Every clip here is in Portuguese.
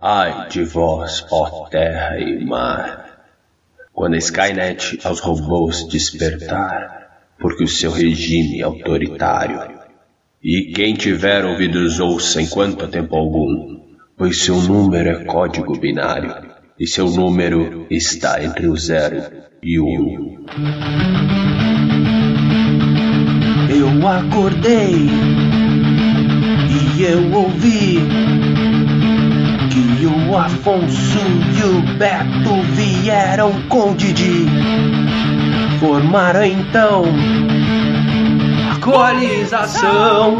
Ai de vós, ó terra e mar, quando a Skynet aos robôs despertar, porque o seu regime é autoritário. E quem tiver ouvidos ouça enquanto há tempo algum, pois seu número é código binário, e seu número está entre o zero e o um. Eu acordei e eu ouvi Afonso e o Beto vieram com o Didi. Formaram então a coalização.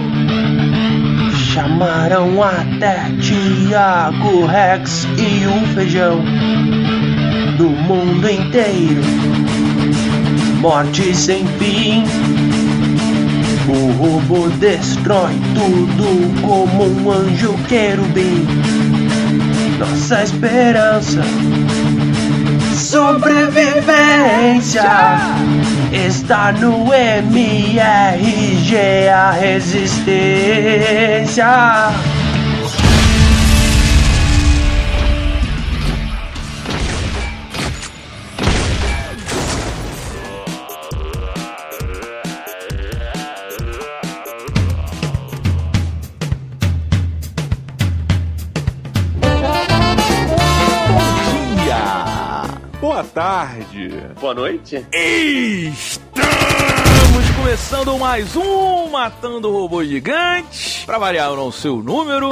Chamaram até Tiago Rex e o Feijão do mundo inteiro. Morte sem fim. O robô destrói tudo como um anjo querubim. Nossa esperança, sobrevivência está no MRG, a resistência. Tarde. Boa noite. Estamos começando mais um Matando Robô Gigante. Pra variar o não seu número.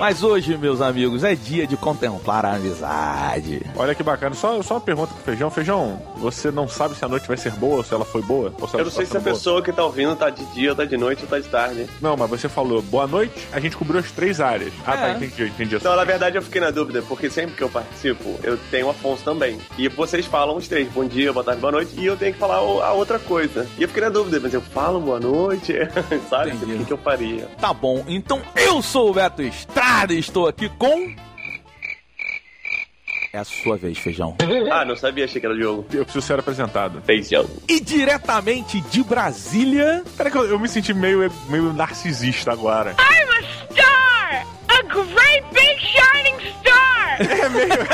Mas hoje, meus amigos, é dia de contemplar a amizade. Olha que bacana. Só, só uma pergunta pro Feijão. Feijão, você não sabe se a noite vai ser boa ou se ela foi boa? Ou se ela Eu não sei tá se a boa? pessoa que tá ouvindo tá de dia, ou tá de noite ou tá de tarde. Não, mas você falou boa noite, a gente cobriu as três áreas. Ah, tá, É. entendi, entendi. Então, na verdade, eu fiquei na dúvida, porque sempre que eu participo, eu tenho o Afonso também. E vocês falam os três, bom dia, boa tarde, boa noite, e eu tenho que falar o- a outra coisa. E eu fiquei na dúvida, mas eu falo boa noite, sabe? Entendi. O que, que eu faria? Tá bom, então eu sou o Beto Estrada e estou aqui com. É a sua vez, feijão. Ah, não sabia, achei que era o Diogo. Eu preciso ser apresentado. Feijão. E diretamente de Brasília. Peraí que eu, eu me senti meio, meio narcisista agora. I'm É meio...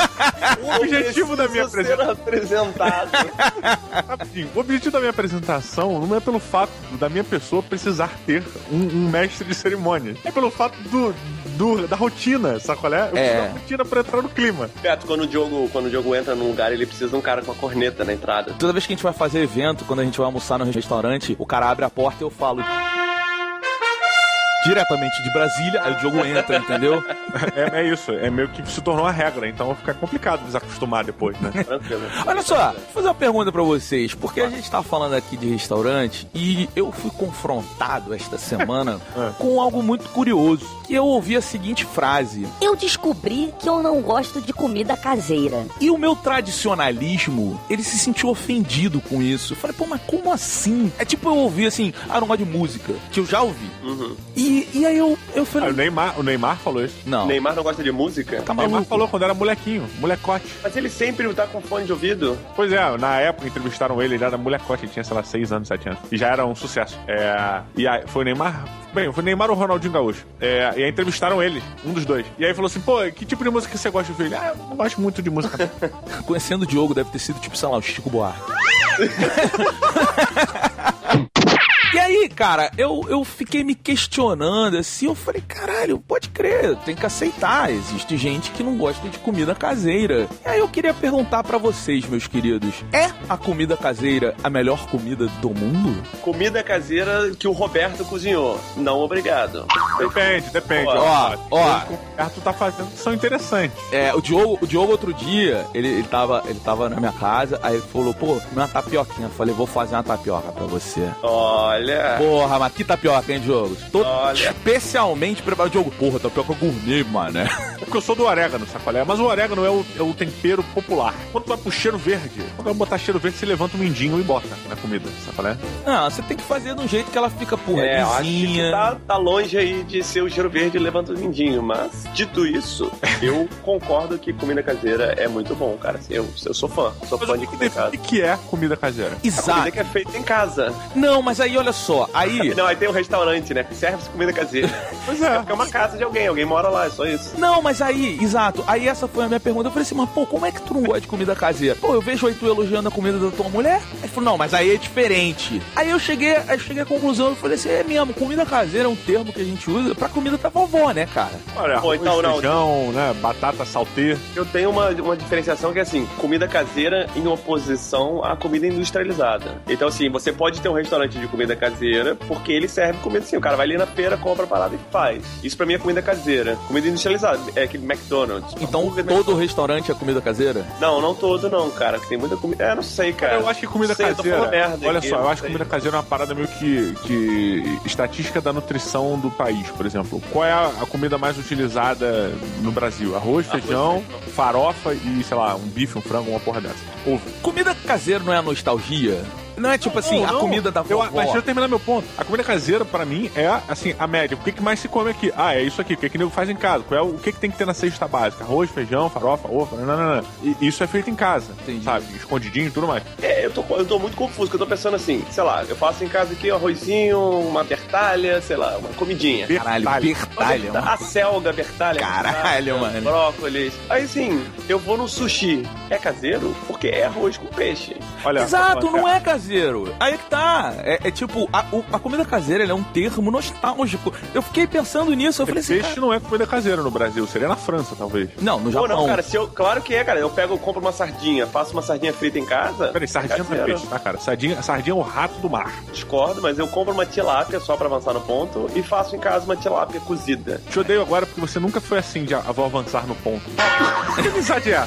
O objetivo da minha Preciso apresentação... ser apresentado. Rapidinho, o objetivo da minha apresentação não é pelo fato da minha pessoa precisar ter um, um mestre de cerimônia. É pelo fato do, do- da rotina, sabe qual é? Eu preciso É. da rotina pra entrar no clima. Beto, quando o, Diogo, quando o Diogo entra num lugar, ele precisa de um cara com a corneta na entrada. Toda vez que a gente vai fazer evento, quando a gente vai almoçar no restaurante, o cara abre a porta e eu falo. Diretamente de Brasília, aí o Diogo entra, entendeu? É, é isso, é meio que se tornou uma regra, então vai ficar complicado desacostumar depois, né? Olha só, vou fazer uma pergunta pra vocês, porque a gente tá falando aqui de restaurante e eu fui confrontado esta semana É. com algo muito curioso, que eu ouvi a seguinte frase: Eu descobri que eu não gosto de comida caseira. E o meu tradicionalismo, ele se sentiu ofendido com isso. Eu falei, pô, mas como assim? É tipo eu ouvi assim, ah, não gosto de música, que eu já ouvi. Uhum. E, e aí eu, eu Ah, falei, o, Neymar, o Neymar falou isso. não, Neymar não gosta de música? tá O Neymar falou quando era molequinho, molecote. Mas ele sempre tá com fone de ouvido. Pois é, na época entrevistaram ele, ele era molecote, ele tinha, sei lá, 6 anos, 7 anos. E já era um sucesso. É, e aí, foi o Neymar. Bem, foi o Neymar ou o Ronaldinho Gaúcho. É, e aí entrevistaram ele, um dos dois. E aí falou assim: pô, que tipo de música você gosta de ouvir? Ele, ah, eu não gosto muito de música. Conhecendo o Diogo, deve ter sido tipo, sei lá, o Chico Buarque. E aí, cara, eu, eu fiquei me questionando assim, eu falei, caralho, pode crer, tem que aceitar. Existe gente que não gosta de comida caseira. E aí eu queria perguntar pra vocês, meus queridos, é a comida caseira a melhor comida do mundo? Comida caseira que o Roberto cozinhou. Não, obrigado. depende, depende. Ó, ó. O que o Roberto tá fazendo são interessantes. É, o Diogo, o Diogo outro dia, ele, ele, tava, ele tava na minha casa, aí ele falou, pô, uma tapioquinha. Eu falei, vou fazer uma tapioca pra você. Olha. Porra, mas que tapioca, hein, Diogo? Tô Olha. especialmente preparado. Diogo, porra, tapioca gourmet, mano. É porque eu sou do orégano, sabe qual é? Mas o orégano é o, é o tempero popular. Quando tu vai pro cheiro verde, quando vai botar cheiro verde, você levanta um mindinho e bota na comida, sabe qual é? Não, você tem que fazer de um jeito que ela fica, porra, É, eu acho que lisinha. tá, tá longe aí de ser o cheiro verde e levanta o lindinho, mas dito isso, eu concordo que comida caseira é muito bom, cara. Assim, eu, eu sou fã, sou Mas fã o de que comida define casa. que é comida caseira? A comida Exato. que é feita em casa. Não, mas aí olha só, aí. Não, aí tem um restaurante, né? Que serve comida caseira. Pois é. É uma casa de alguém, alguém mora lá, é só isso. Não, mas aí, exato. Aí essa foi a minha pergunta. Eu falei assim, mas pô, como é que tu não gosta de comida caseira? Pô, eu vejo aí tu elogiando a comida da tua mulher. Aí falou, não, mas aí é diferente. Aí eu cheguei, aí eu cheguei à conclusão, eu falei assim, é mesmo, comida caseira é um termo que a gente usa pra comida da vovó, né, cara? Olha, Pô, então, não. feijão, né? Batata saltê. Eu tenho uma, uma diferenciação que é assim, comida caseira em oposição à comida industrializada. Então, assim, você pode ter um restaurante de comida caseira porque ele serve comida assim. O cara vai ali na feira, compra a parada e faz. Isso pra mim é comida caseira. Comida industrializada, é aquele McDonald's. Então todo restaurante é comida caseira? Não, não todo não, cara. que Tem muita comida. É, não sei, cara. Eu acho que comida sei, eu tô caseira. merda olha aqui, só, eu acho que comida caseira é uma parada meio que, que estatística da nutrição do país, por exemplo. Qual é a, a comida mais utilizada no Brasil? Arroz, feijão, farofa e, sei lá, um bife, um frango, uma porra dessa. Ovo. Comida caseira não é nostalgia? Não é tipo assim, Não, a não. comida da Eu, vovó. mas deixa eu terminar meu ponto. A comida caseira, pra mim, é, assim, a média. O que, que mais se come aqui? Ah, é isso aqui. O que, que nego faz em casa? Qual é o, o que, que tem que ter na cesta básica? Arroz, feijão, farofa, ovo, não, não, não. E isso é feito em casa, Entendi. sabe? Escondidinho e tudo mais. É, eu tô, eu tô muito confuso, porque eu tô pensando assim, sei lá, eu faço em casa aqui um arrozinho, uma bertalha, sei lá, uma comidinha. Caralho, bertalha. A selga, bertalha. Caralho, mano. Brócolis. Aí sim, eu vou no sushi. É caseiro? Porque é arroz com peixe. Olha, Exato, não é caseiro. Aí que tá. É, é tipo, a, o- a comida caseira ela é um termo nostálgico. Eu fiquei pensando nisso, eu falei assim. Peixe cara- não é comida caseira no Brasil, seria na França, talvez. Não, no Pô, Japão. não, cara, se eu, claro que é, cara. Eu pego, compro uma sardinha, faço uma sardinha frita em casa. Peraí, sardinha não é caseiro. peixe, tá, cara? Sardinha, sardinha é o rato do mar. Discordo, mas eu compro uma tilápia só pra avançar no ponto e faço em casa uma tilápia cozida. Te odeio agora porque você nunca foi assim de ah, vou avançar no ponto. que amizade é?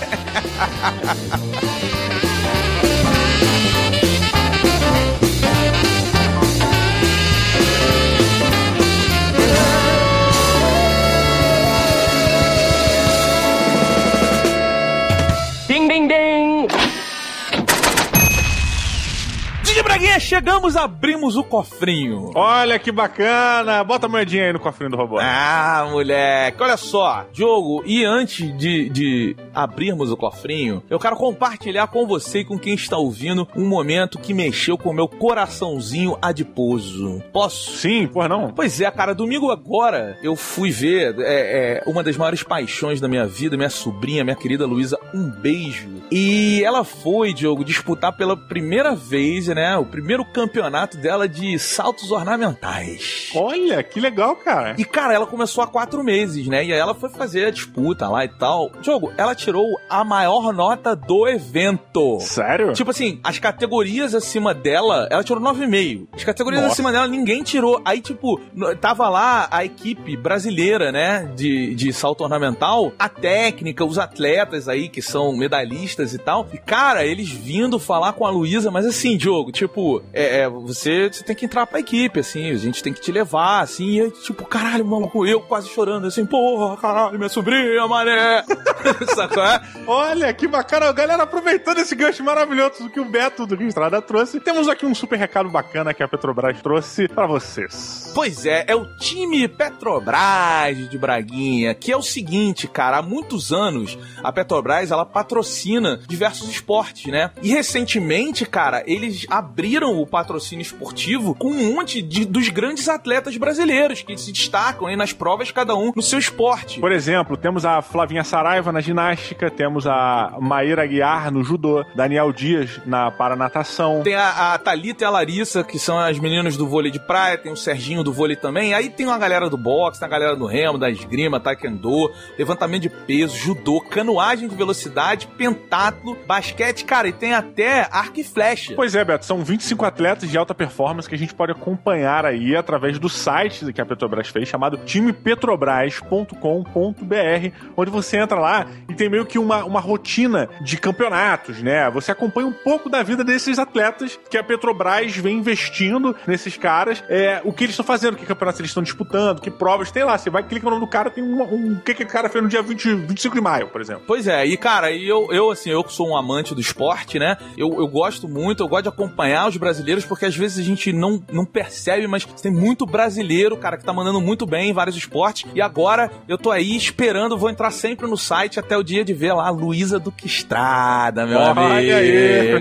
Chegamos, abrimos o cofrinho. Olha que bacana! Bota a moedinha aí no cofrinho do robô. Ah, moleque, olha só, jogo. E antes de, de abrirmos o cofrinho, eu quero compartilhar com você e com quem está ouvindo um momento que mexeu com o meu coraçãozinho adiposo. Posso? Sim, por não? Pois é, cara, domingo agora eu fui ver é, é, uma das maiores paixões da minha vida, minha sobrinha, minha querida Luísa, um beijo. E ela foi, Diogo, disputar pela primeira vez, né, o primeiro campeonato dela de saltos ornamentais. Olha, que legal, cara. E, cara, ela começou há quatro meses, né? E aí ela foi fazer a disputa lá e tal. Diogo, ela tirou a maior nota do evento. Sério? Tipo assim, as categorias acima dela, ela tirou 9,5. As categorias Nossa. acima dela, ninguém tirou. Aí, tipo, tava lá a equipe brasileira, né, de, de salto ornamental, a técnica, os atletas aí que são medalhistas e tal. E, cara, eles vindo falar com a Luísa, mas assim, Diogo, tipo, é, é, você, você tem que entrar pra equipe, assim, a gente tem que te levar, assim, e eu, tipo, caralho, maluco, eu quase chorando, assim, porra, caralho, minha sobrinha, mané. Sacou? É? Olha, que bacana. Galera, aproveitando esse gancho maravilhoso que o Beto do Rio Estrada trouxe, temos aqui um super recado bacana que a Petrobras trouxe pra vocês. Pois é, é o time Petrobras de Braguinha, que é o seguinte, cara, há muitos anos a Petrobras ela patrocina diversos esportes, né? E recentemente, cara, eles abriram o patrocínio esportivo com um monte de, dos grandes atletas brasileiros que se destacam aí nas provas, cada um no seu esporte. Por exemplo, temos a Flavinha Saraiva na ginástica, temos a Maíra Guiar no judô, Daniel Dias na paranatação. Tem a, a Thalita e a Larissa, que são as meninas do vôlei de praia, tem o Serginho do vôlei também. Aí tem uma galera do boxe, tem a galera do remo, da esgrima, taekwondo, levantamento de peso, judô, canoagem de velocidade, pentatlo, basquete, cara, e tem até arco e flecha. Pois é, Beto, são 25 atletas de alta performance que a gente pode acompanhar aí através do site que a Petrobras fez, chamado timepetrobras.com.br, onde você entra lá e tem meio que uma, uma rotina de campeonatos, né? Você acompanha um pouco da vida desses atletas que a Petrobras vem investindo nesses caras, é, o que eles estão fazendo, que campeonatos eles estão disputando, que provas, tem lá, você vai, clica no nome do cara, tem um, um o que, que o cara fez no dia 20, 25 de maio, por exemplo. Pois é, e cara, e eu, eu assim, eu que sou um amante do esporte, né? Eu, eu gosto muito, eu gosto de acompanhar os brasileiros, porque às vezes a gente não, não percebe, mas tem muito brasileiro, cara, que tá mandando muito bem em vários esportes. E agora eu tô aí esperando, vou entrar sempre no site até o dia dia de ver lá a Luísa Duque Estrada, meu Olha amigo. aí.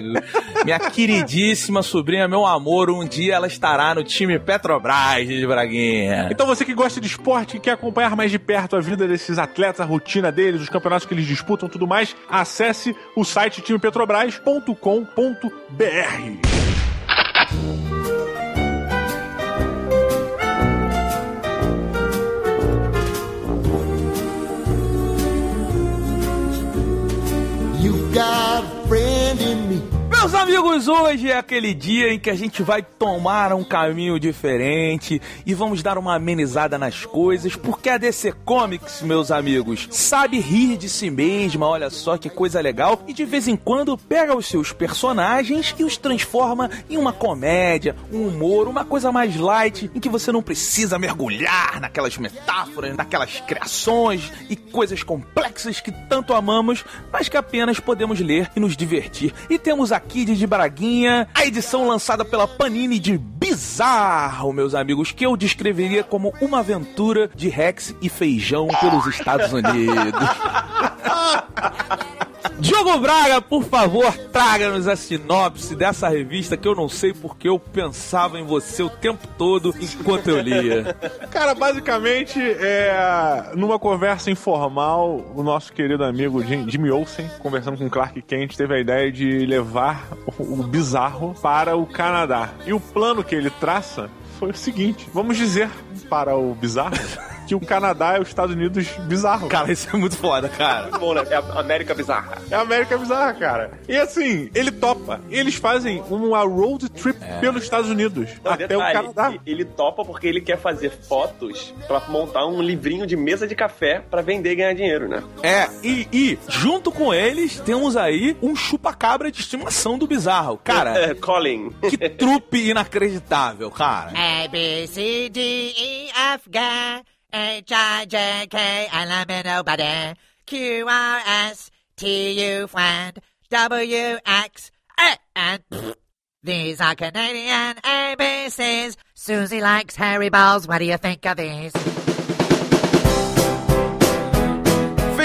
Minha queridíssima sobrinha, meu amor, um dia ela estará no time Petrobras de Braguinha. Então você que gosta de esporte e quer acompanhar mais de perto a vida desses atletas, a rotina deles, os campeonatos que eles disputam, tudo mais, acesse o site timepetrobras.com.br. a friend in me. Meus amigos, hoje é aquele dia em que a gente vai tomar um caminho diferente e vamos dar uma amenizada nas coisas, porque a DC Comics, meus amigos, sabe rir de si mesma, olha só que coisa legal, e de vez em quando pega os seus personagens e os transforma em uma comédia, um humor, uma coisa mais light, em que você não precisa mergulhar naquelas metáforas, naquelas criações e coisas complexas que tanto amamos, mas que apenas podemos ler e nos divertir. E temos aqui de Braguinha a edição lançada pela Panini de Bizarro, meus amigos, que eu descreveria como uma aventura de Rex e feijão pelos Estados Unidos. Diogo Braga, por favor, traga-nos a sinopse dessa revista que eu não sei porque eu pensava em você o tempo todo enquanto eu lia. Cara, basicamente, é, numa conversa informal, o nosso querido amigo Jim- Jimmy Olsen, conversando com Clark Kent, teve a ideia de levar o bizarro para o Canadá. E o plano que ele traça foi o seguinte: vamos dizer para o bizarro que o Canadá é os Estados Unidos bizarro. Cara, isso é muito foda, cara. Bom, né? É a América Bizarra. É a América bizarra, cara. E assim, ele topa. Eles fazem uma road trip pelos Estados Unidos Não, até detalhe, o Canadá. Ele topa porque ele quer fazer fotos pra montar um livrinho de mesa de café pra vender e ganhar dinheiro, né? É, e, e junto com eles temos aí um chupa-cabra de estimação do bizarro. Cara, É, Colin. que trupe inacreditável, cara. A B C D E F G H I J K L M N O P Q R S T U flat W X A and. These are Canadian ABCs. Susie likes hairy Balls. What do you think of these?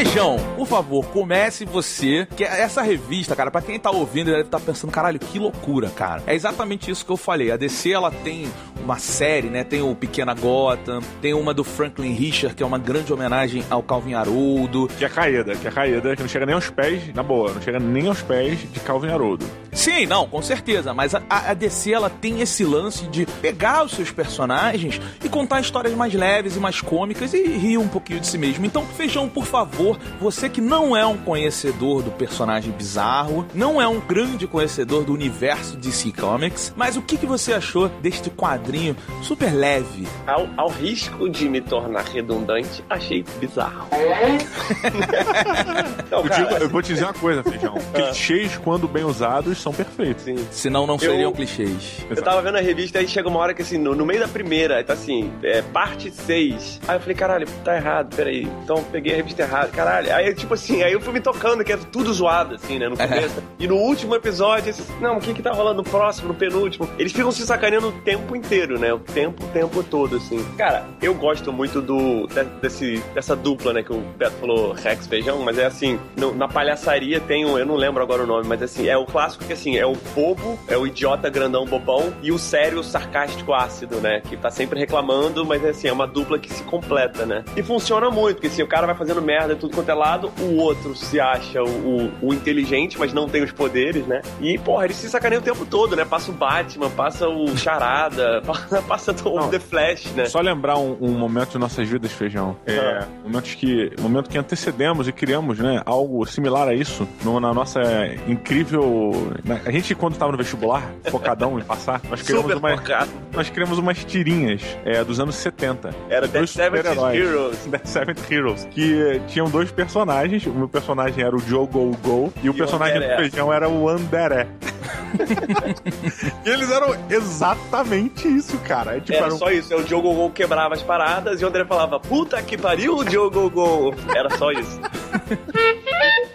Feijão, por favor, comece você. Que essa revista, cara, pra quem tá ouvindo, deve estar pensando, caralho, que loucura, cara. É exatamente isso que eu falei. A DC, ela tem uma série, né? Tem o Pequena Gotham, tem uma do Franklin Richard, que é uma grande homenagem ao Calvin Haroldo. Que é caída, que é caída, que não chega nem aos pés, na boa, não chega nem aos pés de Calvin Haroldo. Sim, não, com certeza. Mas a, a DC, ela tem esse lance de pegar os seus personagens e contar histórias mais leves e mais cômicas e rir um pouquinho de si mesmo. Então, Feijão, por favor, você que não é um conhecedor do personagem bizarro, não é um grande conhecedor do universo DC Comics, mas o que, que você achou deste quadrinho super leve? Ao, ao risco de me tornar redundante, achei bizarro. Não, Eu, cara, digo- eu vou te dizer uma coisa, Feijão. Clichês, quando bem usados, são perfeitos. assim, Senão não Eu- seriam clichês. Eu tava vendo a revista e chega uma hora que assim, no, no meio da primeira, tá assim, é, parte 6. Aí eu falei, caralho, tá errado, peraí. Então eu peguei a revista errada, caralho. Aí, tipo assim, aí eu fui me tocando, que era tudo zoado, assim, né, no começo. E no último episódio, assim, não, o que que tá rolando no próximo, no penúltimo? Eles ficam se sacaneando o tempo inteiro, né? O tempo, o tempo todo, assim. Cara, eu gosto muito do de- desse, dessa dupla, né, que o Beto falou, Rex Feijão, mas é assim, no- na palhaçaria tem um, eu não lembro agora o nome, mas assim, é o clássico que assim, é o bobo, é o idiota grandão bobão e o sério sarcástico ácido, né, que tá sempre reclamando, mas assim, é uma dupla que se completa, né. E funciona muito, porque assim, o cara vai fazendo merda tudo quanto é lado, o outro se acha o, o- inteligente, mas não tem os poderes, né. E, porra, eles se sacaneiam o tempo todo, né, passa o Batman, passa o Charada, passa, o Não. The Flash, né. Só lembrar um, um momento de nossas vidas, Feijão. É, momentos que, momento que antecedemos e criamos, né, algo similar a isso no- na nossa incrível... né, a gente, quando tava no vestibular, focadão em passar, nós criamos, Super uma, focado. nós criamos umas tirinhas é, dos anos 70. Era Dead super-heróis. Heroes. Dead Seventh Heroes, que tinham dois personagens. O meu personagem era o Joe Go Go e o o personagem do Anderé. feijão era o Anderé. e eles eram exatamente isso, cara. É, tipo, Era era um- só isso, é o Diogo Gol quebrava as paradas e o André falava, puta que pariu, o Diogo Gol. Era só isso.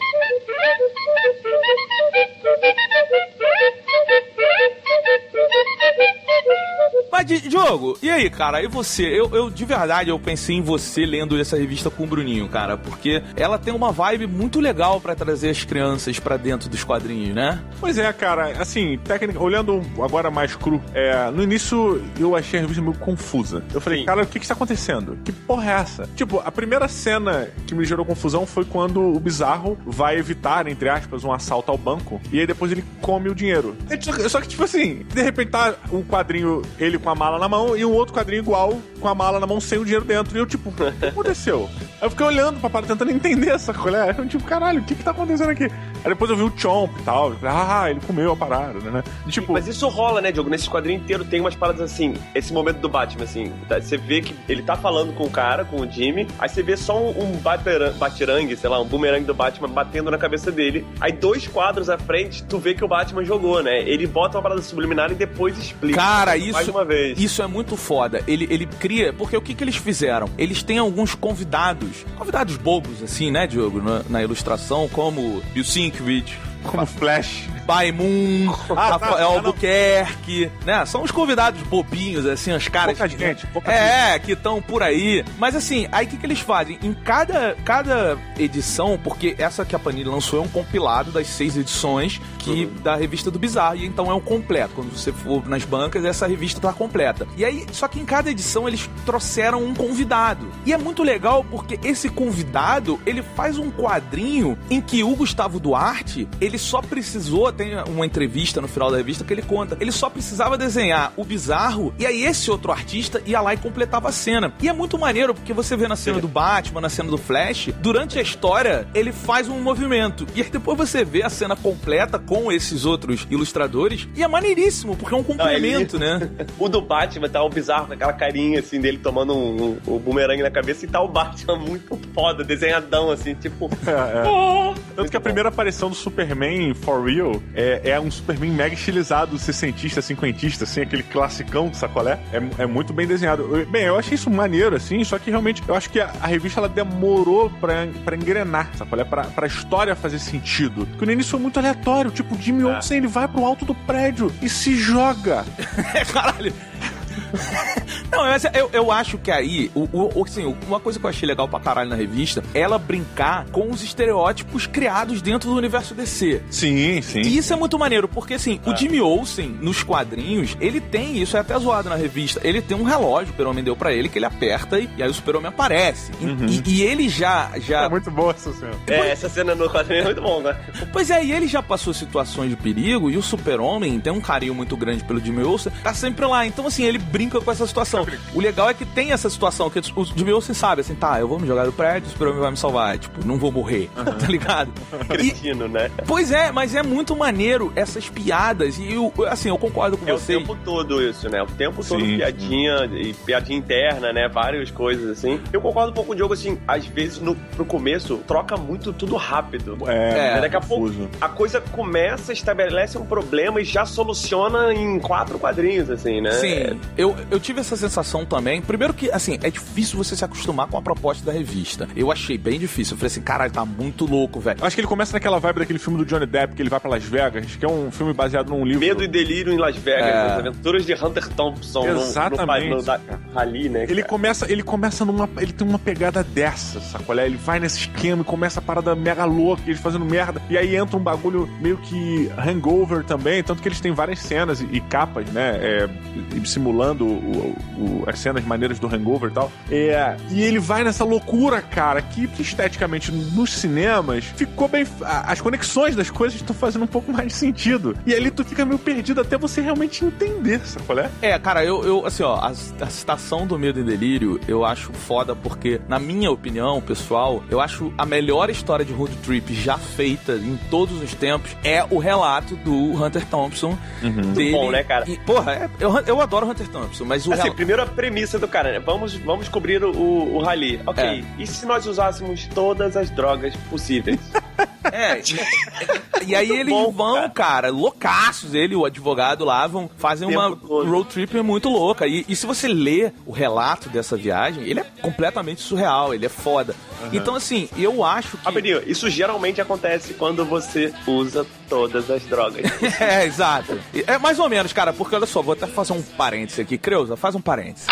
de Diogo, e aí, cara? E você? Eu, eu, de verdade, eu pensei em você lendo essa revista com o Bruninho, cara, porque ela tem uma vibe muito legal pra trazer as crianças pra dentro dos quadrinhos, né? Pois é, cara, assim, técnica, olhando agora mais cru, é, no início eu achei a revista meio confusa. Eu falei, Sim. cara, o que que está acontecendo? Que porra é essa? Tipo, a primeira cena que me gerou confusão foi quando o Bizarro vai evitar, entre aspas, um assalto ao banco e aí depois ele come o dinheiro. É, só- que, tipo assim, de repente tá um quadrinho, ele com a mala na mão e um outro quadrinho igual com a mala na mão sem o dinheiro dentro. E eu, tipo, o que aconteceu? Aí eu fiquei olhando pra parada, tentando entender essa colher. Eu, tipo, caralho, o que que tá acontecendo aqui? Aí depois eu vi o Chomp e tal. Falei, Ah, ele comeu a parada, né? E, tipo, Mas isso rola, né, Diogo? Nesse quadrinho inteiro tem umas paradas assim, esse momento do Batman, assim. tá? Você vê que ele tá falando com o cara, com o Jimmy, aí você vê só um, um batirangue, sei lá, um boomerang do Batman batendo na cabeça dele. Aí dois quadros à frente, tu vê que o Batman jogou, né? Ele bota uma parada subliminar e depois explica. Cara, Mais isso, uma vez. isso é muito foda. Ele, ele cria. Porque o que, que eles fizeram? Eles têm alguns convidados, convidados bobos, assim, né, Diogo, na, na ilustração, como Bill Sienkiewicz, como Flash. Baimon, Ah, Rafael. Albuquerque, né? São os convidados bobinhos, assim, os caras. Pouca que- gente, pouca é, que estão por aí. Mas assim, aí o que, que eles fazem? Em cada, cada edição, porque essa que a Panini lançou é um compilado das seis edições que da revista do Bizarro. E então é um completo. Quando você for nas bancas, essa revista tá completa. E aí, só que em cada edição eles trouxeram um convidado. E é muito legal porque esse convidado, ele faz um quadrinho em que o Gustavo Duarte, ele só precisou, tem uma entrevista no final da revista que ele conta, ele só precisava desenhar o bizarro e aí esse outro artista ia lá e completava a cena. E é muito maneiro porque você vê na cena do Batman, na cena do Flash, durante a história, ele faz um movimento. E aí depois você vê a cena completa com esses outros ilustradores e é maneiríssimo, porque é um Não, ele- complemento, né? O do Batman tá o bizarro com aquela carinha assim dele tomando um, um, um bumerangue na cabeça e tá o Batman muito foda, desenhadão assim, tipo. Oh! Tanto que a primeira aparição do Superman for real é, é um Superman mega estilizado, sessentista, cinquentista, assim, aquele classicão, sacolé. É, é muito bem desenhado. Bem, eu achei isso maneiro, assim, só que realmente eu acho que a, a revista ela demorou pra, pra engrenar, sacolé? Pra, pra história fazer sentido. Porque no início foi muito aleatório, tipo, o Jimmy Olsen ele vai pro alto do prédio e se joga. É, caralho. Não, mas eu, eu acho que aí, o, o, assim, uma coisa que eu achei legal pra caralho na revista é ela brincar com os estereótipos criados dentro do universo DC. Sim, sim. E isso é muito maneiro, porque assim, o Jimmy Olsen, nos quadrinhos, ele tem, isso é até zoado na revista, ele tem um relógio, o Super-Homem deu pra ele, que ele aperta e, e aí o Super-Homem aparece. E- E, e ele já, já É muito boa essa cena. É, essa cena no quadrinho é muito bom, né? Pois é, e ele já passou situações de perigo e o Super-Homem tem um carinho muito grande pelo Jimmy Olsen, tá sempre lá. Então, assim, ele brinca com essa situação. O legal é que tem essa situação, que o Jimmy Olsen sabe, assim, tá, eu vou me jogar do prédio, o Super-Homem vai me salvar. Tipo, não vou morrer, tá ligado? Cretino, né? pois é, mas é muito maneiro essas piadas e, eu, assim, eu concordo com É o você. tempo todo isso, né? O tempo todo Sim, piadinha e piadinha interna, né? Várias coisas assim. Eu concordo um pouco com o Diogo, assim, às vezes no, no começo troca muito tudo rápido. É, É, Daqui a pouco confuso. a coisa começa, estabelece um problema e já soluciona em quatro quadrinhos, assim, né? Sim, eu, eu tive essa sensação também. Primeiro que, assim, é difícil você se acostumar com a proposta da revista. Eu achei bem difícil. Eu falei assim, caralho, tá muito louco, velho. Eu Acho que ele começa naquela vibe daquele filme do Johnny Depp, que ele vai pra Las Vegas, que é um filme baseado num livro. Medo e delírio em Las Vegas, É. as aventuras de Hunter Thompson no- Exatamente. no, no, da- Rally, né? Ele começa, ele começa numa. Ele tem uma pegada dessa, sacolé? Ele vai nesse esquema e começa a parada mega louca, eles fazendo merda. E aí entra um bagulho meio que hangover também, tanto que eles têm várias cenas e, e capas, né? é, e- o- o- as cenas maneiras do hangover e tal. É, e ele vai nessa loucura, cara, que esteticamente nos cinemas ficou bem. As conexões das coisas estão fazendo um pouco mais de sentido. E ali tu fica meio perdido até você realmente entender, sacolé? É, cara, eu, eu assim, ó, a, a citação do Medo e Delírio eu acho foda porque, na minha opinião, pessoal, eu acho a melhor história de road trip já feita em todos os tempos é o relato do Hunter Thompson. Dele, bom, né, cara? E, porra, é- eu, eu adoro Hunter Thompson, mas o Assim, primeiro a premissa do cara, né? Vamos, vamos cobrir o, o, o rally. Ok, É. e se nós usássemos todas as drogas possíveis? É, e, e aí eles bom, vão, cara. loucaços, ele e o advogado lá vão fazer uma todo. road trip muito louca. E, e se você lê o relato dessa viagem, ele é completamente surreal, ele é foda. Então, assim, eu acho que. Rapidinho, isso geralmente acontece quando você usa todas as drogas. É, exato. É mais ou menos, cara, porque olha só, vou até fazer um parênteses aqui. Creuza, faz um parênteses.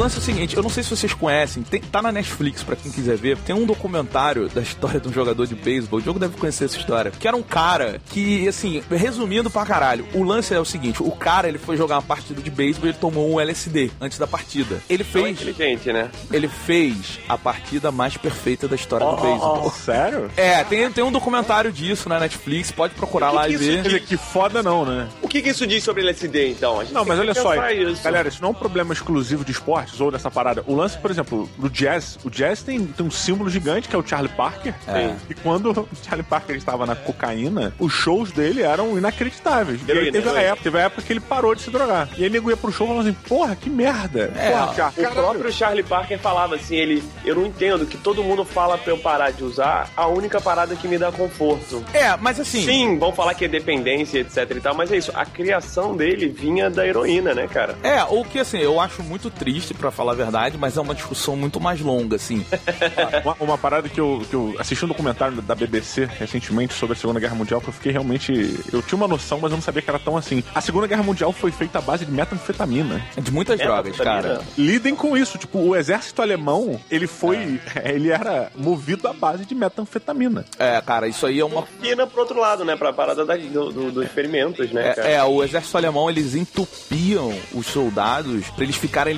Lance é o seguinte, eu não sei se vocês conhecem, tem- tá na Netflix pra quem quiser ver, tem um documentário da história de um jogador de beisebol, o jogo deve conhecer essa história, que era um cara que, assim, resumindo pra caralho, o lance é o seguinte, o cara, ele foi jogar uma partida de beisebol e ele tomou um LSD antes da partida. Ele Tão fez, inteligente, né? ele fez a partida mais perfeita da história do beisebol. Sério? É, tem, tem um documentário disso na Netflix, pode procurar que lá que e ver. Quer dizer, que foda não, né? O que, que isso diz sobre LSD, então? A gente Não, mas olha só, isso. galera, isso não é um problema exclusivo de esportes ou dessa parada. O lance, por exemplo, do jazz, o jazz tem, tem um símbolo gigante que é o Charlie Parker. É. E quando o Charlie Parker estava na cocaína, os shows dele eram inacreditáveis. E aí Heroína, teve a, heroína. época, teve a época que ele parou de se drogar. E aí nego ia pro show e falava assim, porra, que merda. É, porra, Char- O caralho. próprio Charlie Parker falava assim, ele, eu não entendo que todo mundo fala pra eu parar de usar a única parada que me dá conforto. É, mas assim. Sim, vão falar que é dependência, etc e tal, mas é isso, a criação dele vinha da heroína, né, cara? É, o que assim, eu acho muito triste, pra falar a verdade, mas é uma discussão muito mais longa, assim. Uma, uma parada que eu, que eu assisti um documentário da BBC recentemente sobre a Segunda Guerra Mundial que eu fiquei realmente. Eu tinha uma noção, mas eu não sabia que era tão assim. A Segunda Guerra Mundial foi feita à base de metanfetamina. De muitas É, drogas, cara. Lidem com isso. Tipo, o exército alemão, ele foi. Ele era movido à base de metanfetamina. É, cara, isso aí é uma. Pina pro outro lado, né, pra parada da, do, do- dos experimentos, né, cara? É, é, o exército alemão, eles entupiam os soldados pra eles ficarem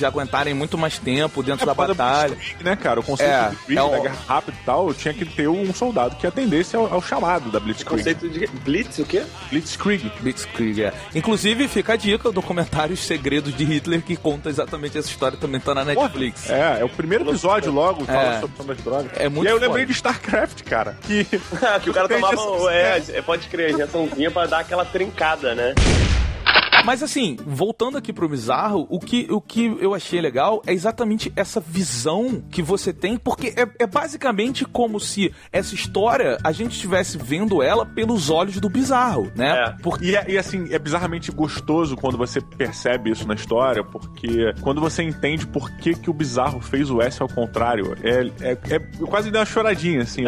e aguentarem muito mais tempo dentro da causa do batalha. Blitzkrieg, né, cara? O conceito É, do Blitzkrieg, é o- da guerra rápida e tal, tinha que ter um soldado que atendesse ao, ao chamado da Blitzkrieg. Conceito de Blitz, o quê? Blitzkrieg. Blitzkrieg, é. Inclusive, fica a dica, o documentário Os Segredos de Hitler, que conta exatamente essa história, também tá na Netflix. É, é o primeiro episódio logo, É. fala sobre as drogas. É muito e aí eu lembrei foda. de StarCraft, cara. Que, que o cara Tem tomava, injeção- é, é, pode crer, injeçãozinha pra dar aquela trincada, né? Mas assim, voltando aqui pro bizarro, o que, o que eu achei legal é exatamente essa visão que você tem, porque é, é basicamente como se essa história a gente estivesse vendo ela pelos olhos do bizarro, né? É. Porque E, é- e, assim, é bizarramente gostoso quando você percebe isso na história, porque quando você entende por que, que o bizarro fez o S ao contrário, é, é, é- eu quase dei uma choradinha, assim.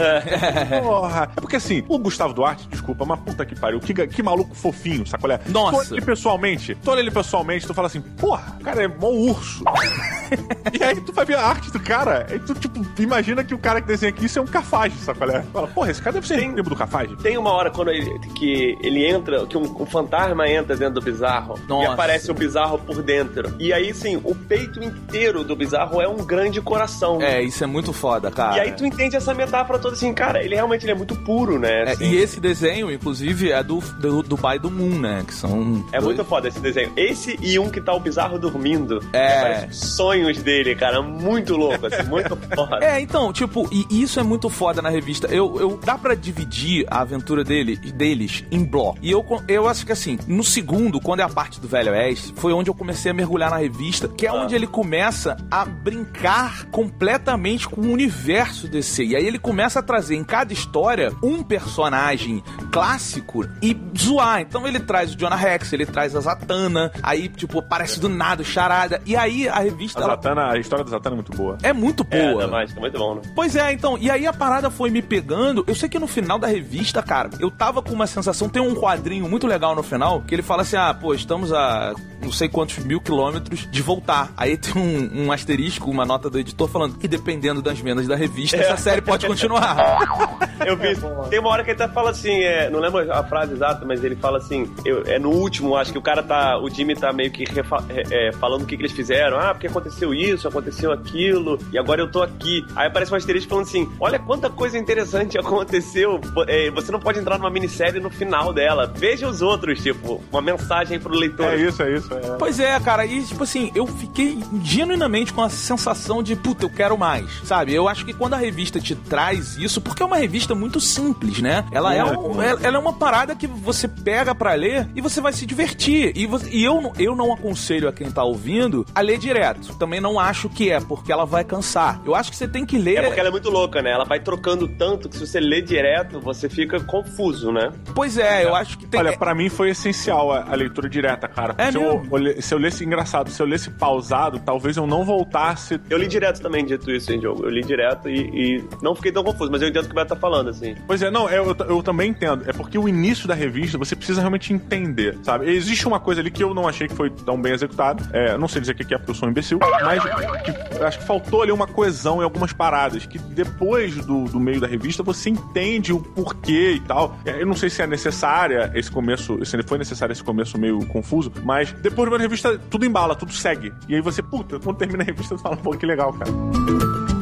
Porra! É porque assim, o Gustavo Duarte, desculpa, mas puta que pariu, que, que maluco fofinho, sacolé? Nossa. Olha ele pessoalmente, tu olha ele pessoalmente, tu fala assim, porra, o cara é mó urso. e aí tu vai ver a arte do cara, e tu, tipo, imagina que o cara que desenha aqui isso é um cafage, sacolé? Fala, porra, esse cara deve ser tempo do cafage. Tem uma hora quando ele, que ele entra, que um, um fantasma entra dentro do bizarro e Nossa. aparece o bizarro por dentro. E aí, sim, o peito inteiro do bizarro é um grande coração. é, isso é muito foda, cara. E aí tu entende essa metáfora toda assim, cara, ele realmente ele é muito puro, né? É, assim. e esse desenho, inclusive, é do, do, do Pai do Moon, né? Que são. É dois- muito foda esse desenho. Esse e um que tá o bizarro dormindo. É. Sonhos dele, cara. Muito louco, assim, muito foda. É, então, tipo, e isso é muito foda na revista. Eu, eu dá pra dividir a aventura dele, deles em bloco. E eu, eu acho que assim, no segundo, quando é a parte do Velho Oeste, foi onde eu comecei a mergulhar na revista, que é onde ele começa a brincar completamente com o universo DC. E aí ele começa a trazer em cada história um personagem clássico e zoar. Então ele traz o Jonah Rex, ele traz a Zatanna, aí, tipo, aparece do nada Charada. E aí a revista A, ela Zatanna, a história da Zatanna é muito boa. é muito É, boa. da mágica, muito bom, né? Pois é, então, e aí a parada foi me pegando. Eu sei que no final da revista, cara, eu tava com uma sensação. Tem um quadrinho muito legal no final que ele fala assim: ah, pô, estamos a não sei quantos mil quilômetros de voltar. Aí tem um, um asterisco, uma nota do editor falando que dependendo das vendas da revista, essa série pode continuar. Eu vi. Tem uma hora que ele até fala assim, é, não lembro a frase exata, mas ele fala assim, eu- é no último, acho que o cara tá, o Jimmy tá meio que refa- é, é, falando o que, que eles fizeram. Ah, porque aconteceu isso, aconteceu aquilo, e agora eu tô aqui. Aí aparece um asterisco falando assim, olha quanta coisa interessante aconteceu, é, você não pode entrar numa minissérie no final dela. Veja os outros, tipo, uma mensagem pro leitor. É isso, é isso. É... Pois é, cara, e tipo assim, eu fiquei genuinamente com a sensação de, puta, eu quero mais, sabe? Eu acho que quando a revista te traz isso, porque é uma revista muito simples, né? Ela é, um- ela ela é uma parada que você pega pra ler e você vai se divertir. E, você- e eu, não- eu não aconselho a quem tá ouvindo a ler direto. Também não acho que é, porque ela vai cansar. Eu acho que você tem que ler. É porque ela é muito louca, né? Ela vai trocando tanto que se você lê direto, você fica confuso, né? Pois é, eu acho que tem. Olha, pra mim foi essencial a, a leitura direta, cara. É se, eu, mesmo? olhe- se eu lesse engraçado, se eu lesse pausado, talvez eu não voltasse. Eu li direto também, dito isso, hein, Diogo? Eu li direto e, e não fiquei tão confuso, mas eu entendo o que o Beto tá falando, assim. Pois é, não, eu, eu, eu também entendo. É porque o início da revista você precisa realmente entender, sabe? Existe uma coisa ali que eu não achei que foi tão bem executada. É, não sei dizer o que é porque eu sou um imbecil, mas que, acho que faltou ali uma coesão em algumas paradas. Que depois do, do meio da revista você entende o porquê e tal. É, Eu não sei se é necessária esse começo, se foi necessário esse começo meio confuso, mas depois da revista tudo embala, tudo segue. E aí você, puta, quando termina a revista, você fala, pô, que legal, cara.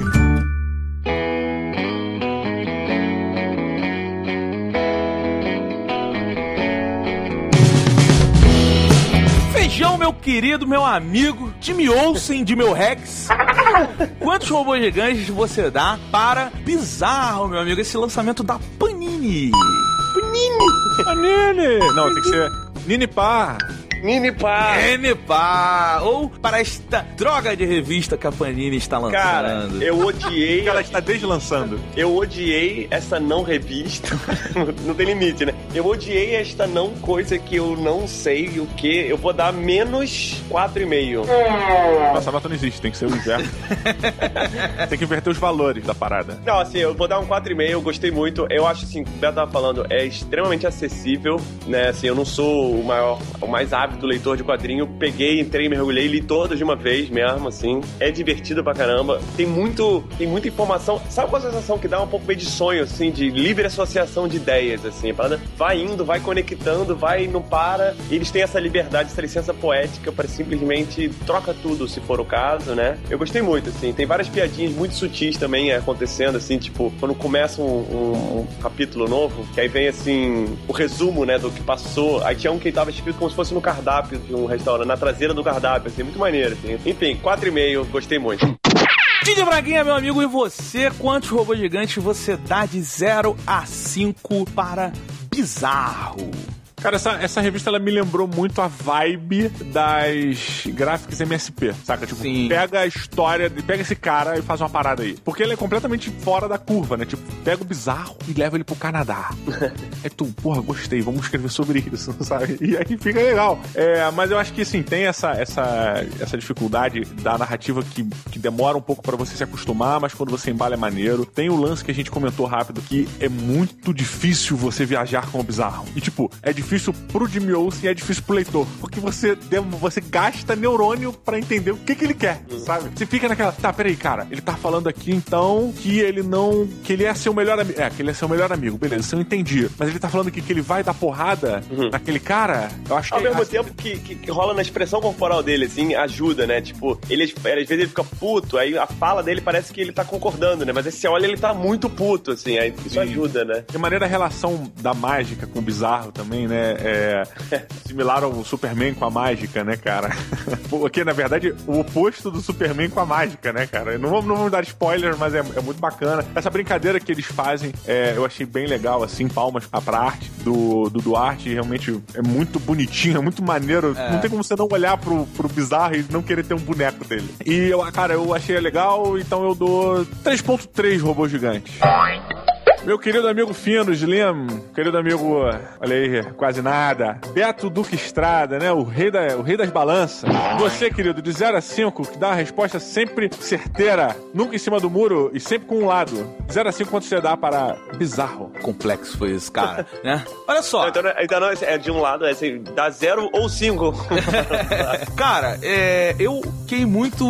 Meu querido, meu amigo, Jimmy Olsen de meu Rex. Quantos robôs gigantes você dá para Bizarro, meu amigo, esse lançamento da Panini? Panini! Não, tem que ser Nini Par. Mini pá! NPA! Ou para esta droga de revista que a Panini está lançando. Cara, eu odiei. Ela está deslançando. Eu odiei essa não revista. não tem limite, né? Eu odiei esta não coisa que eu não sei o que. Eu vou dar menos 4,5. Nossa, a nota não existe, tem que ser o inverso. tem que inverter os valores da parada. Não, assim, eu vou dar um 4,5, eu gostei muito. Eu acho, assim, o Beto tava falando, é extremamente acessível, né? Assim, eu não sou o maior, o mais ávido leitor de quadrinho. Peguei, entrei, mergulhei, li todas de uma vez mesmo, assim. É divertido pra caramba. Tem muito, tem muita informação. Sabe qual a sensação que dá um pouco meio de sonho, assim, de livre associação de ideias, assim. Parada vai indo, vai conectando, vai, não para. E eles têm essa liberdade, essa licença poética pra simplesmente troca tudo, se for o caso, né? Eu gostei muito, assim. Tem várias piadinhas muito sutis também acontecendo, assim, tipo, quando começa um, um- um capítulo novo, que aí vem, assim, o resumo, né, do que passou. Aí tinha um que tava escrito como se fosse no cardápio de um restaurante, na traseira do cardápio, assim, muito maneiro, assim. Enfim, 4,5, gostei muito. Didi Braguinha, meu amigo, e você? Quantos robôs gigantes você dá de 0 a 5 para Bizarro? Cara, essa, essa revista ela me lembrou muito a vibe das gráficas MSP, saca? Tipo, Sim. pega a história, pega esse cara e faz uma parada aí. Porque ele é completamente fora da curva, né? Tipo, pega o bizarro e leva ele pro Canadá. é tu, porra, gostei, vamos escrever sobre isso, sabe? E aí fica legal. É, mas eu acho que, assim, tem essa, essa, essa dificuldade da narrativa que, que demora um pouco pra você se acostumar, mas quando você embala é maneiro. Tem o lance que a gente comentou rápido que é muito difícil você viajar com o bizarro. E, tipo, é difícil pro Jimmy Olsen e é difícil pro leitor. Porque você, você gasta neurônio pra entender o que, que ele quer, sabe? Você fica naquela, tá, peraí, cara, ele tá falando aqui então que ele não. que ele é seu melhor amigo. É, que ele é seu melhor amigo, beleza, isso eu entendi. Mas ele tá falando aqui que ele vai dar porrada naquele cara, eu acho Ao que. mesmo acho- tempo que, que, que rola na expressão corporal dele, assim, ajuda, né? Tipo, ele, às vezes ele fica puto, aí a fala dele parece que ele tá concordando, né? Mas aí você olha, ele tá muito puto, assim, aí isso ajuda, né? De maneira a relação da mágica com o bizarro também, né? É similar ao Superman com a mágica, né, cara? Porque, na verdade, o oposto do Superman com a mágica, né, cara? Não vamos, não vamos dar spoilers, mas é, é muito bacana. Essa brincadeira que eles fazem, é, eu achei bem legal, assim, palmas pra, pra arte do, do Duarte. Realmente é muito bonitinho, é muito maneiro. Não tem como você não olhar pro, pro bizarro e não querer ter um boneco dele. E, eu, cara, eu achei legal, então eu dou 3.3 robôs gigantes. Meu querido amigo Fino, Slim, querido amigo, olha aí, quase nada. Beto Duque Estrada, né? O rei, da, o rei das balanças. Você, querido, de 0 a 5, que dá uma resposta sempre certeira, nunca em cima do muro e sempre com um lado. 0 a 5, quanto você dá para bizarro? Complexo foi esse cara, né? Olha só. Então, então não, é de um lado, é assim, dá zero ou cinco. Cara, é, eu fiquei muito,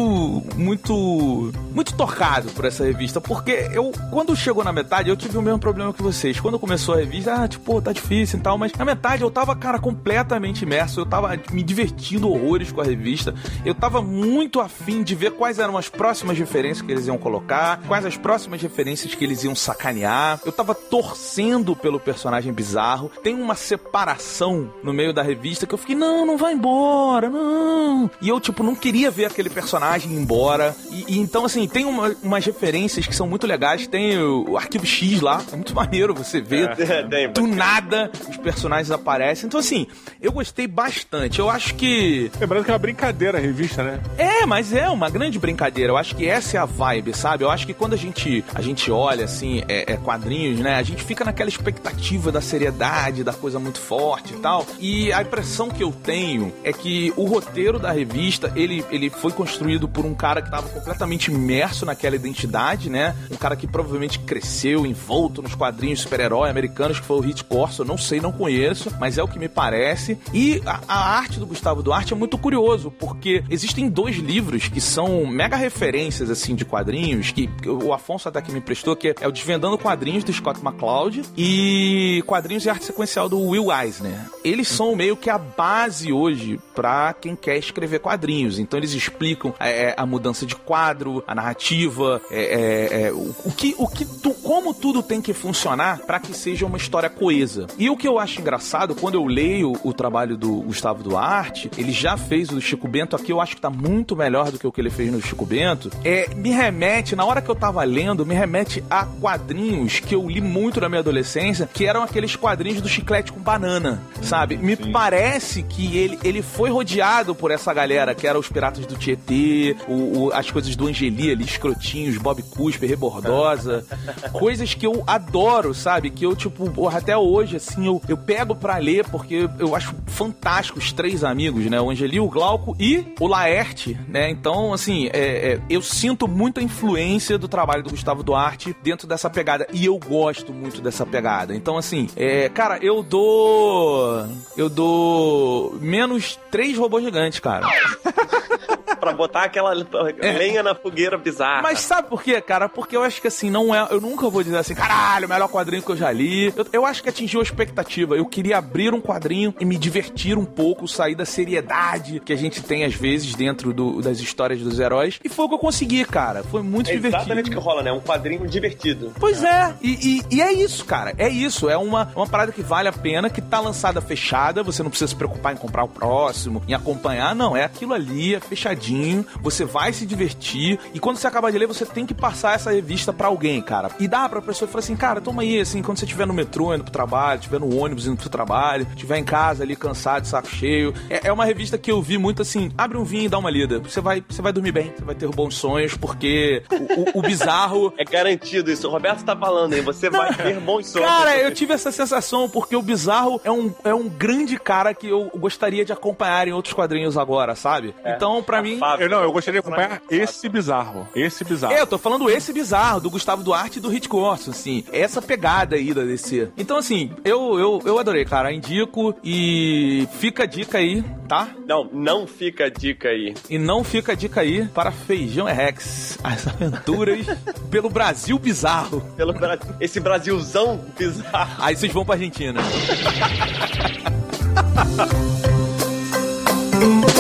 muito, muito tocado por essa revista, porque eu, quando chegou na metade, eu tive o mesmo problema que vocês. Quando começou a revista, ah, tipo, tá difícil e tal, mas na metade eu tava, cara, completamente imerso. Eu tava me divertindo horrores com a revista. Eu tava muito afim de ver quais eram as próximas referências que eles iam colocar, quais as próximas referências que eles iam sacanear. Eu tava torcendo pelo personagem bizarro. Tem uma separação no meio da revista que eu fiquei, não, não vai embora, não. E eu, tipo, não queria ver aquele personagem embora. E, e então, assim, tem uma, umas referências que são muito legais. Tem o, o Arquivo X lá, é muito maneiro você ver. É, tem, Do nada, os personagens aparecem. Então, assim, eu gostei bastante. Eu acho que. Lembrando que é uma brincadeira a revista, né? É, mas é uma grande brincadeira. Eu acho que essa é a vibe, sabe? Eu acho que quando a gente, a gente olha, assim, é, é quadrinhos, né? A gente fica naquela expectativa da seriedade, da coisa muito forte e tal. E a impressão que eu tenho é que o roteiro da revista, ele, ele foi construído por um cara que estava completamente imerso naquela identidade, né? Um cara que provavelmente cresceu envolto nos quadrinhos super-herói americanos, que foi o Hit Corso. Eu não sei, não conheço, mas é o que me parece. E a, a arte do Gustavo Duarte é muito curioso, porque existem dois livros que são mega referências, assim, de quadrinhos, que o Afonso até que me emprestou, que é o Desvendando Quadrinhos do Scott McCloud e Quadrinhos e Arte Sequencial do Will Eisner. Eles são meio que a base hoje para quem quer escrever quadrinhos. Então eles explicam é, a mudança de quadro, a narrativa, é, é, é, o, o que, o que tu, como tudo tem que funcionar para que seja uma história coesa. E o que eu acho engraçado, quando eu leio o trabalho do Gustavo Duarte, ele já fez o do Chico Bento aqui, eu acho que tá muito melhor do que o que ele fez no Chico Bento. É, me remete, na hora que eu tava lendo, me remete a quadrinhos que eu li muito na minha adolescência, que eram aqueles quadrinhos do chiclete com banana, sabe? Me parece que ele, ele foi rodeado por essa galera, que eram os Piratas do Tietê, o, o- as coisas do Angeli ali, escrotinhos, Bob Cusper, Rebordosa, coisas que eu adoro, sabe? Que eu, tipo, até hoje, assim, eu, eu pego pra ler, porque eu acho fantástico os três amigos, né? O Angeli, o Glauco e o Laerte, né? Então, assim, é, é, eu sinto muita influência do trabalho do Gustavo Duarte dentro dessa pegada. E eu gosto muito dessa pegada. Então, assim, é, cara, eu dou. Eu dou menos três robôs gigantes, cara. Pra botar aquela lenha na fogueira bizarra. Mas sabe por quê, cara? Porque eu acho que assim, não é. Eu nunca vou dizer assim, caralho, o melhor quadrinho que eu já li. Eu, eu acho que atingiu a expectativa. Eu queria abrir um quadrinho e me divertir um pouco, sair da seriedade que a gente tem às vezes dentro do- das histórias dos heróis. E foi o que eu consegui, cara. Foi muito é divertido. exatamente o que rola, né? Um quadrinho divertido. Pois é, e, e- e é isso, cara. É isso. É uma, uma parada que vale a pena, que tá lançada fechada. Você não precisa se preocupar em comprar o próximo, em acompanhar. Não, é aquilo ali, é fechadinho. Você vai se divertir. E quando você acabar de ler, você tem que passar essa revista pra alguém, cara. E dá pra pessoa falar assim, cara, toma aí, assim, quando você estiver no metrô indo pro trabalho, estiver no ônibus indo pro trabalho, estiver em casa ali cansado, de saco cheio. É, é uma revista que eu vi muito assim, abre um vinho e dá uma lida. Você vai, você vai dormir bem, você vai ter bons sonhos, porque o- o- o bizarro É garantido isso. O Roberto tá falando, hein? Você vai ter bons sonhos. Cara, eu tive essa sensação porque o Bizarro é um, é um grande cara que eu gostaria de acompanhar em outros quadrinhos agora, sabe? Então, pra mim. Eu não, eu gostaria de acompanhar esse bizarro. Esse bizarro. É, eu tô falando esse bizarro, do Gustavo Duarte e do Hit Corso, assim. Essa pegada aí da DC. Então, assim, eu, eu, eu adorei, cara. Indico e fica a dica aí, tá? Não, não fica a dica aí. E não fica a dica aí para Feijão é Rex. As aventuras pelo Brasil bizarro. Pelo Brasil. Esse Brasilzão bizarro. Aí vocês vão pra Argentina.